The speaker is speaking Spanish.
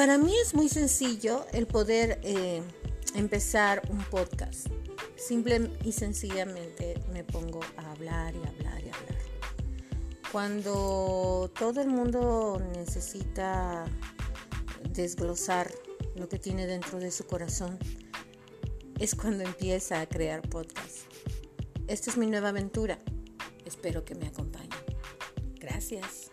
Para mí es muy sencillo el poder eh, empezar un podcast. Simple y sencillamente me pongo a hablar y hablar y hablar. Cuando todo el mundo necesita desglosar lo que tiene dentro de su corazón, es cuando empieza a crear podcast. Esta es mi nueva aventura. Espero que me acompañen. Gracias.